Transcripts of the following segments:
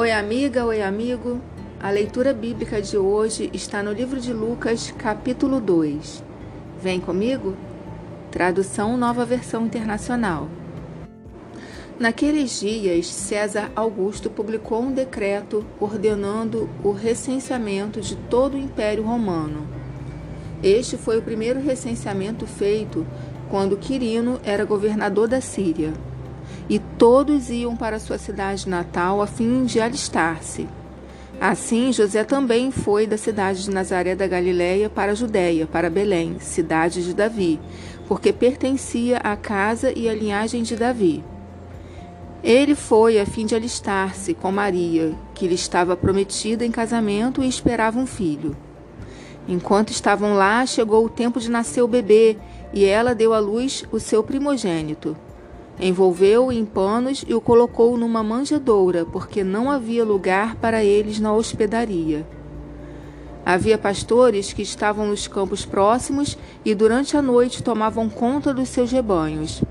Oi, amiga, oi, amigo. A leitura bíblica de hoje está no livro de Lucas, capítulo 2. Vem comigo? Tradução Nova Versão Internacional. Naqueles dias, César Augusto publicou um decreto ordenando o recenseamento de todo o Império Romano. Este foi o primeiro recenseamento feito quando Quirino era governador da Síria e todos iam para sua cidade natal a fim de alistar-se. Assim, José também foi da cidade de Nazaré da Galiléia para a Judéia, para Belém, cidade de Davi, porque pertencia à casa e à linhagem de Davi. Ele foi a fim de alistar-se com Maria, que lhe estava prometida em casamento e esperava um filho. Enquanto estavam lá, chegou o tempo de nascer o bebê, e ela deu à luz o seu primogênito. Envolveu-o em panos e o colocou numa manjedoura, porque não havia lugar para eles na hospedaria. Havia pastores que estavam nos campos próximos e durante a noite tomavam conta dos seus rebanhos.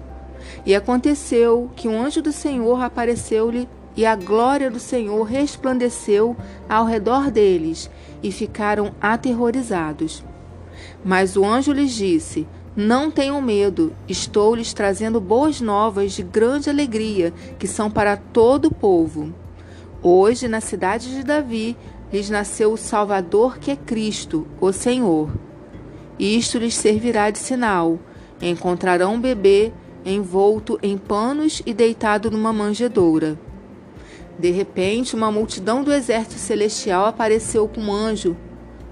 E aconteceu que um anjo do Senhor apareceu-lhe e a glória do Senhor resplandeceu ao redor deles e ficaram aterrorizados. Mas o anjo lhes disse: não tenham medo, estou lhes trazendo boas novas de grande alegria, que são para todo o povo. Hoje, na cidade de Davi, lhes nasceu o Salvador, que é Cristo, o Senhor. Isto lhes servirá de sinal: encontrarão um bebê envolto em panos e deitado numa manjedoura. De repente, uma multidão do exército celestial apareceu com um anjo,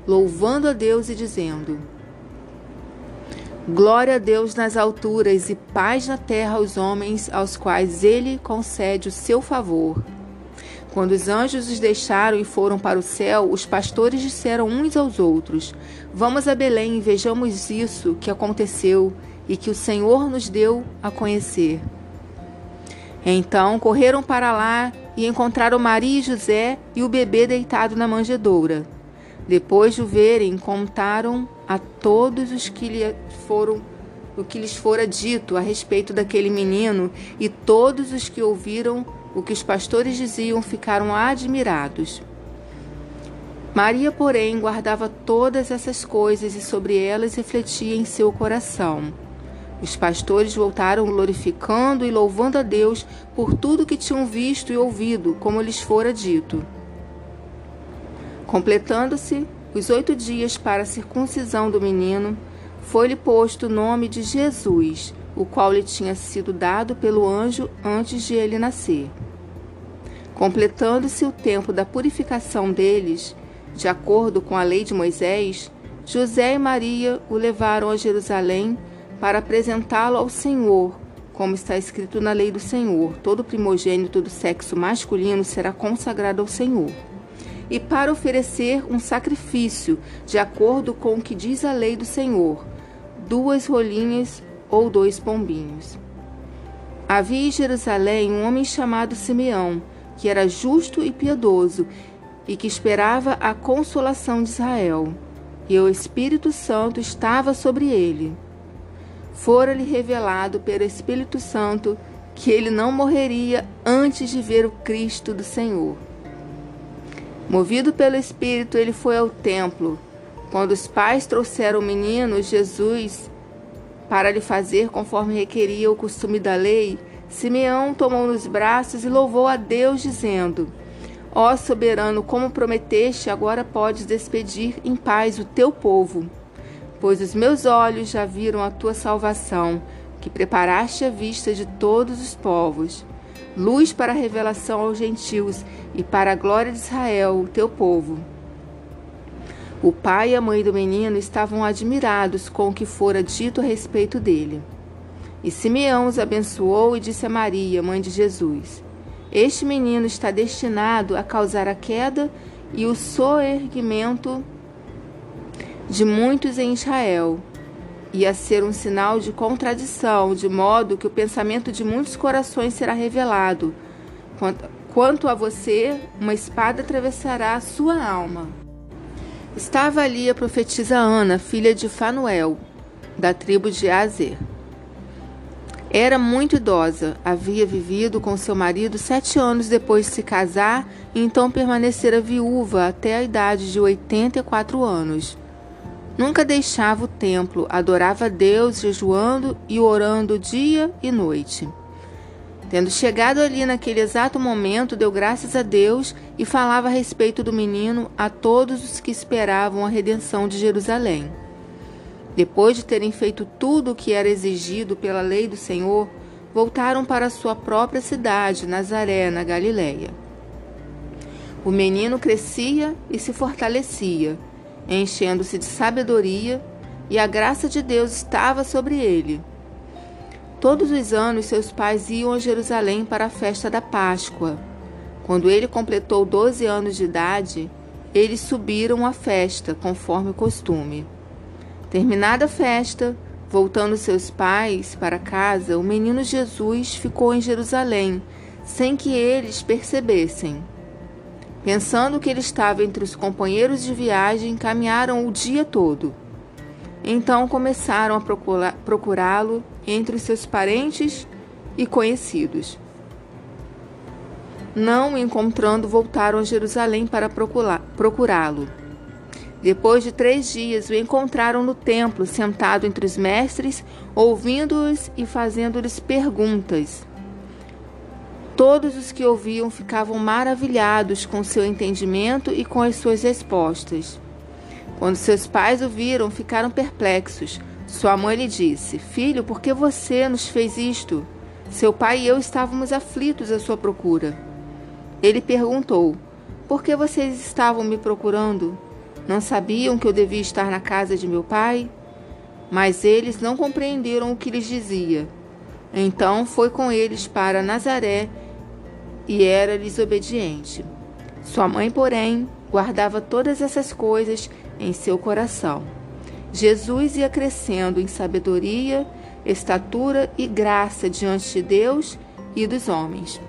louvando a Deus e dizendo: Glória a Deus nas alturas e paz na terra aos homens aos quais ele concede o seu favor. Quando os anjos os deixaram e foram para o céu, os pastores disseram uns aos outros: Vamos a Belém e vejamos isso que aconteceu e que o Senhor nos deu a conhecer. Então correram para lá e encontraram Maria e José e o bebê deitado na manjedoura. Depois de o verem, contaram a todos os que lhe foram o que lhes fora dito a respeito daquele menino, e todos os que ouviram o que os pastores diziam ficaram admirados. Maria, porém, guardava todas essas coisas e sobre elas refletia em seu coração. Os pastores voltaram glorificando e louvando a Deus por tudo que tinham visto e ouvido, como lhes fora dito. Completando-se os oito dias para a circuncisão do menino, foi-lhe posto o nome de Jesus, o qual lhe tinha sido dado pelo anjo antes de ele nascer. Completando-se o tempo da purificação deles, de acordo com a lei de Moisés, José e Maria o levaram a Jerusalém para apresentá-lo ao Senhor, como está escrito na lei do Senhor: todo primogênito do sexo masculino será consagrado ao Senhor e para oferecer um sacrifício, de acordo com o que diz a lei do Senhor, duas rolinhas ou dois pombinhos. Havia em Jerusalém um homem chamado Simeão, que era justo e piedoso e que esperava a consolação de Israel, e o Espírito Santo estava sobre ele. Fora-lhe revelado pelo Espírito Santo que ele não morreria antes de ver o Cristo do Senhor. Movido pelo Espírito, ele foi ao templo. Quando os pais trouxeram o menino Jesus para lhe fazer conforme requeria o costume da lei, Simeão tomou nos braços e louvou a Deus, dizendo: Ó soberano, como prometeste, agora podes despedir em paz o teu povo, pois os meus olhos já viram a tua salvação, que preparaste à vista de todos os povos luz para a revelação aos gentios e para a glória de Israel, o teu povo. O pai e a mãe do menino estavam admirados com o que fora dito a respeito dele. E Simeão os abençoou e disse a Maria, mãe de Jesus: Este menino está destinado a causar a queda e o soerguimento de muitos em Israel ia ser um sinal de contradição, de modo que o pensamento de muitos corações será revelado. Quanto, a você, uma espada atravessará a sua alma. Estava ali a profetisa Ana, filha de Fanuel, da tribo de Azer. Era muito idosa, havia vivido com seu marido sete anos depois de se casar e então permanecera viúva até a idade de 84 anos. Nunca deixava o templo, adorava Deus, jejuando e orando dia e noite. Tendo chegado ali naquele exato momento, deu graças a Deus e falava a respeito do menino a todos os que esperavam a redenção de Jerusalém. Depois de terem feito tudo o que era exigido pela lei do Senhor, voltaram para sua própria cidade, Nazaré, na Galiléia. O menino crescia e se fortalecia, enchendo-se de sabedoria, e a graça de Deus estava sobre ele. Todos os anos seus pais iam a Jerusalém para a festa da Páscoa. Quando ele completou 12 anos de idade, eles subiram à festa, conforme o costume. Terminada a festa, voltando seus pais para casa, o menino Jesus ficou em Jerusalém, sem que eles percebessem. Pensando que ele estava entre os companheiros de viagem, caminharam o dia todo. Então começaram a procurá-lo entre os seus parentes e conhecidos. Não encontrando, voltaram a Jerusalém para procurá-lo. Depois de três dias, o encontraram no templo, sentado entre os mestres, ouvindo-os e fazendo-lhes perguntas. Todos os que ouviam ficavam maravilhados com seu entendimento e com as suas respostas. Quando seus pais o viram, ficaram perplexos. Sua mãe lhe disse: Filho, por que você nos fez isto? Seu pai e eu estávamos aflitos à sua procura. Ele perguntou: Por que vocês estavam me procurando? Não sabiam que eu devia estar na casa de meu pai? Mas eles não compreenderam o que lhes dizia. Então foi com eles para Nazaré e era-lhes obediente. Sua mãe, porém, guardava todas essas coisas em seu coração. Jesus ia crescendo em sabedoria, estatura e graça diante de Deus e dos homens.